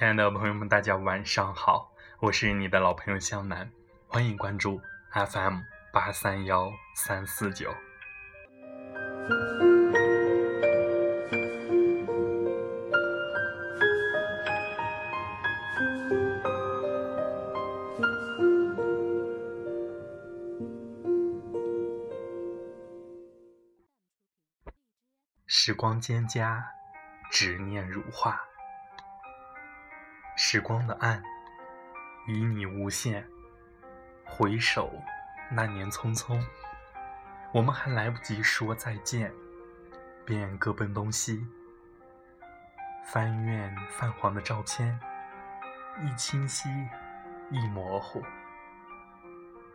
亲爱的朋友们，大家晚上好，我是你的老朋友向南，欢迎关注 FM 八三幺三四九。时光蒹葭，执念如画。时光的岸，与你无限。回首，那年匆匆，我们还来不及说再见，便各奔东西。翻阅泛黄的照片，一清晰，一模糊。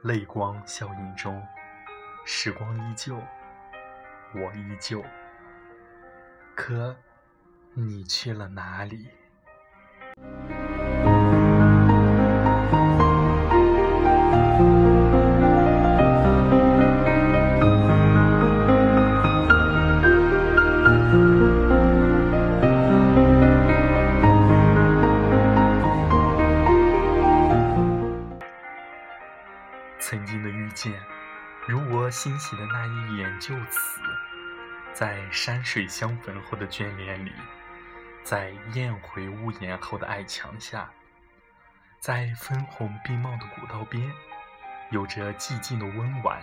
泪光笑影中，时光依旧，我依旧。可，你去了哪里？曾经的遇见，如我欣喜的那一眼，就此在山水相逢后的眷恋里。在雁回屋檐后的矮墙下，在分红并茂的古道边，有着寂静的温婉，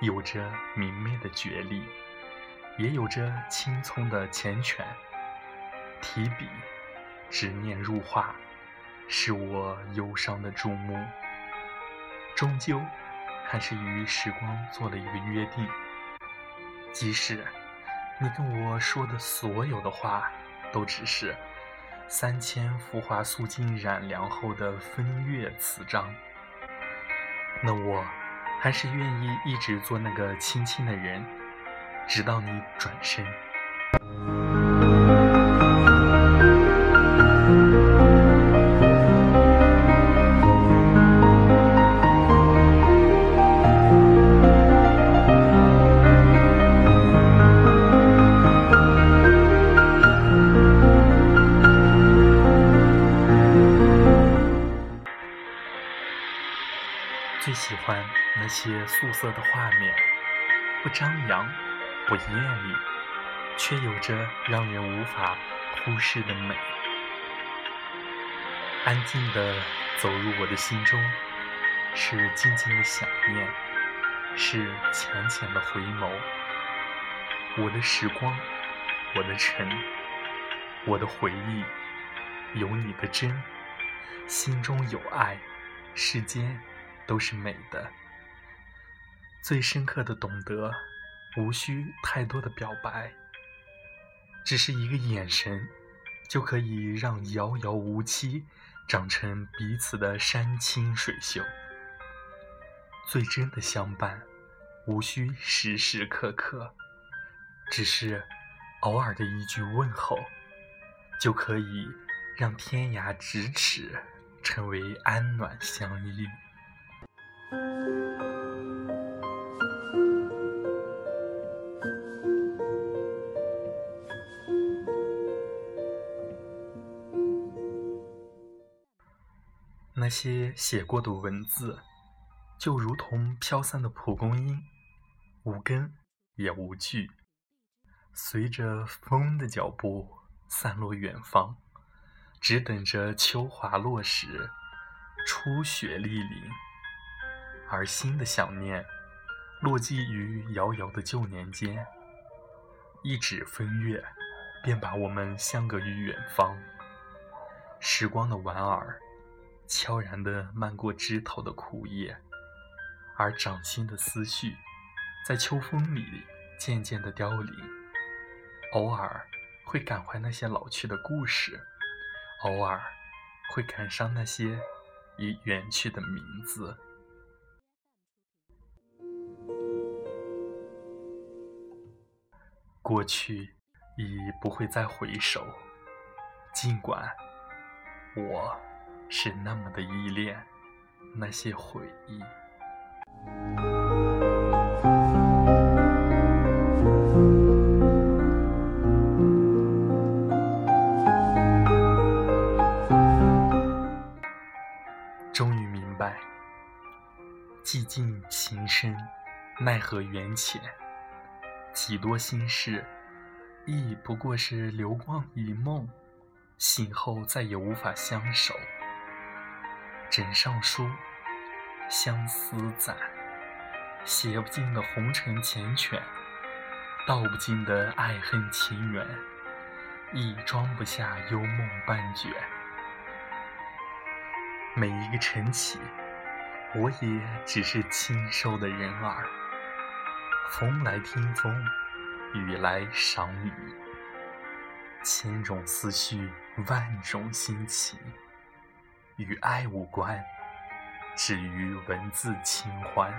有着明媚的绝丽，也有着青葱的缱绻。提笔，执念入画，是我忧伤的注目。终究，还是与时光做了一个约定，即使你跟我说的所有的话。都只是三千浮华素净染凉后的风月词章，那我还是愿意一直做那个轻轻的人，直到你转身。喜欢那些素色的画面，不张扬，不艳丽，却有着让人无法忽视的美。安静的走入我的心中，是静静的想念，是浅浅的回眸。我的时光，我的尘，我的回忆，有你的真，心中有爱，世间。都是美的，最深刻的懂得，无需太多的表白，只是一个眼神，就可以让遥遥无期长成彼此的山清水秀。最真的相伴，无需时时刻刻，只是偶尔的一句问候，就可以让天涯咫尺成为安暖相依。那些写过的文字，就如同飘散的蒲公英，无根也无据，随着风的脚步散落远方，只等着秋华落时，初雪莅临。而新的想念，落寄于遥遥的旧年间，一指风月，便把我们相隔于远方。时光的莞尔。悄然地漫过枝头的枯叶，而掌心的思绪，在秋风里渐渐地凋零。偶尔会感怀那些老去的故事，偶尔会感伤那些已远去的名字。过去已不会再回首。尽管我是那么的依恋那些回忆。终于明白寂静情深奈何缘浅。几多心事，亦不过是流光一梦，醒后再也无法相守。枕上书，相思攒，写不尽的红尘缱绻，道不尽的爱恨情缘，亦装不下幽梦半卷。每一个晨起。我也只是清瘦的人儿，风来听风，雨来赏雨，千种思绪，万种心情，与爱无关，止于文字清欢。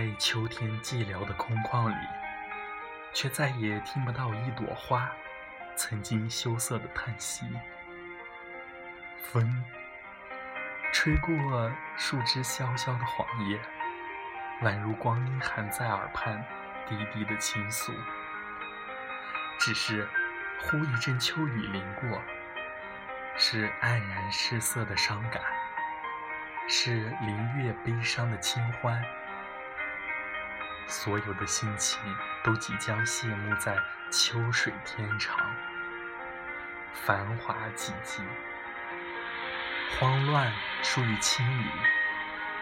在秋天寂寥的空旷里，却再也听不到一朵花曾经羞涩的叹息。风吹过树枝萧萧的黄叶，宛如光阴含在耳畔低低的倾诉。只是忽一阵秋雨淋过，是黯然失色的伤感，是林月悲伤的清欢。所有的心情都即将谢幕在秋水天长，繁华寂寂，慌乱疏于清理，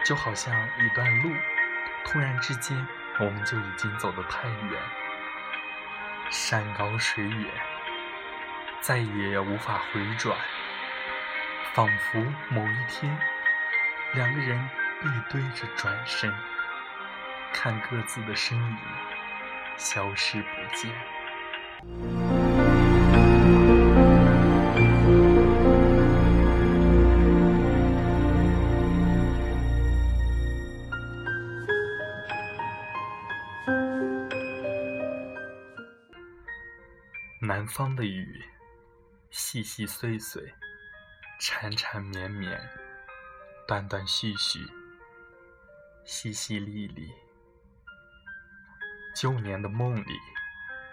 就好像一段路，突然之间我们就已经走得太远，山高水远，再也无法回转，仿佛某一天，两个人背对着转身。看各自的身影消失不见。南方的雨，细细碎碎，缠缠绵绵，断断续续，淅淅沥沥。旧年的梦里，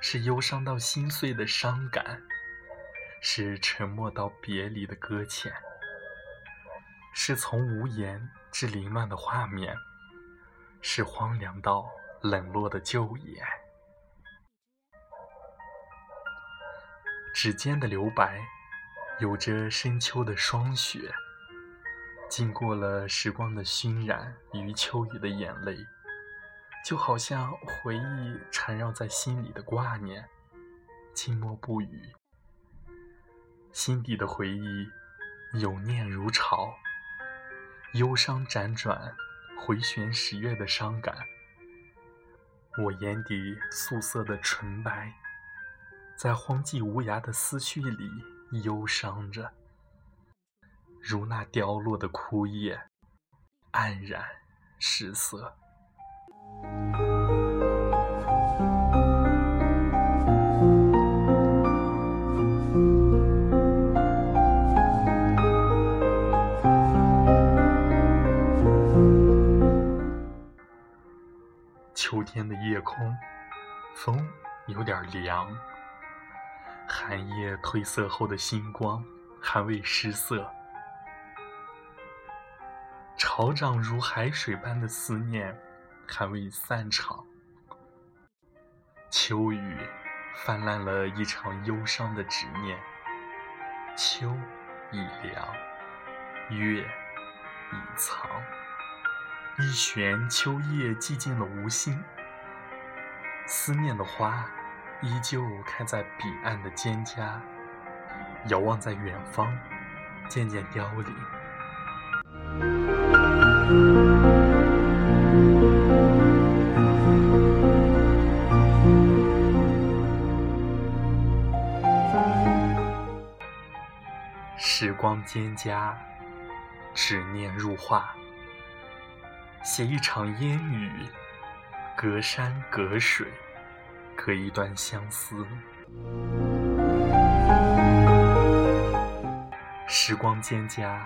是忧伤到心碎的伤感，是沉默到别离的搁浅，是从无言至凌乱的画面，是荒凉到冷落的旧颜。指尖的留白，有着深秋的霜雪，经过了时光的熏染与秋雨的眼泪。就好像回忆缠绕在心里的挂念，静默不语。心底的回忆，有念如潮，忧伤辗转，回旋十月的伤感。我眼底素色的纯白，在荒寂无涯的思绪里忧伤着，如那凋落的枯叶，黯然失色。有点凉，寒夜褪色后的星光还未失色，潮涨如海水般的思念。还未散场，秋雨泛滥了一场忧伤的执念。秋已凉，月已藏，一弦秋叶寂静的无心。思念的花依旧开在彼岸的蒹葭，遥望在远方，渐渐凋零。时光蒹葭，执念入画，写一场烟雨，隔山隔水，隔一段相思。时光蒹葭，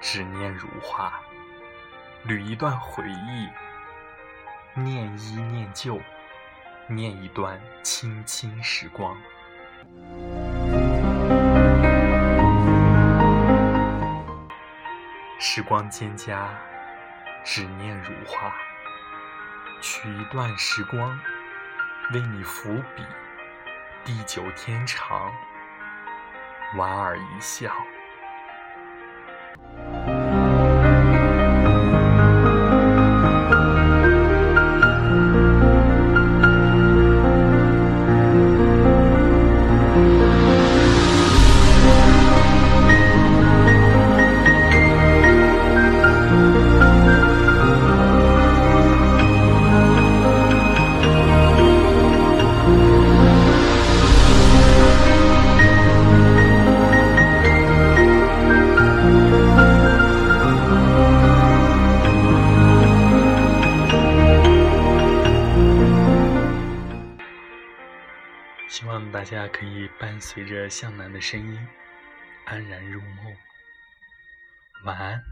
执念如画，捋一段回忆，念一念旧，念一段青青时光。时光蒹葭，执念如画，取一段时光，为你伏笔，地久天长，莞尔一笑。你伴随着向南的声音安然入梦，晚安。